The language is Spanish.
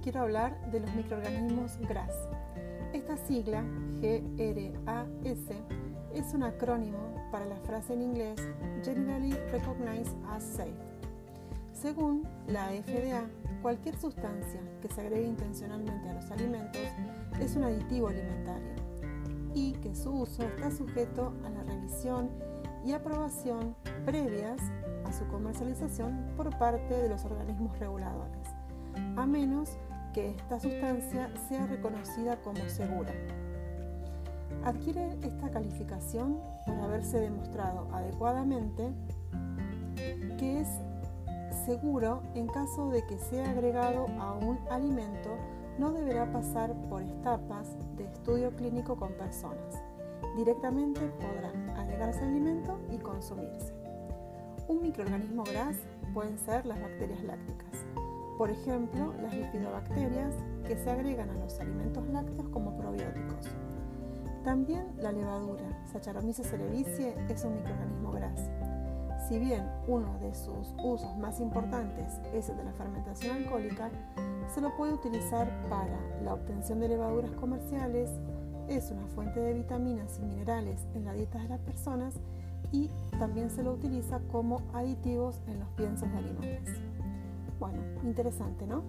quiero hablar de los microorganismos GRAS. Esta sigla, GRAS, es un acrónimo para la frase en inglés Generally Recognized as Safe. Según la FDA, cualquier sustancia que se agregue intencionalmente a los alimentos es un aditivo alimentario y que su uso está sujeto a la revisión y aprobación previas a su comercialización por parte de los organismos reguladores, a menos que esta sustancia sea reconocida como segura. Adquiere esta calificación por haberse demostrado adecuadamente que es seguro en caso de que sea agregado a un alimento no deberá pasar por etapas de estudio clínico con personas. Directamente podrá agregarse al alimento y consumirse. Un microorganismo GRAS pueden ser las bacterias lácticas, por ejemplo, las lipidobacterias que se agregan a los alimentos lácteos como probióticos. También la levadura, Saccharomyces cerevisiae, es un microorganismo GRAS. Si bien uno de sus usos más importantes es el de la fermentación alcohólica, se lo puede utilizar para la obtención de levaduras comerciales, es una fuente de vitaminas y minerales en la dieta de las personas y también se lo utiliza como aditivos en los piensos de animales. Bueno, interesante, ¿no?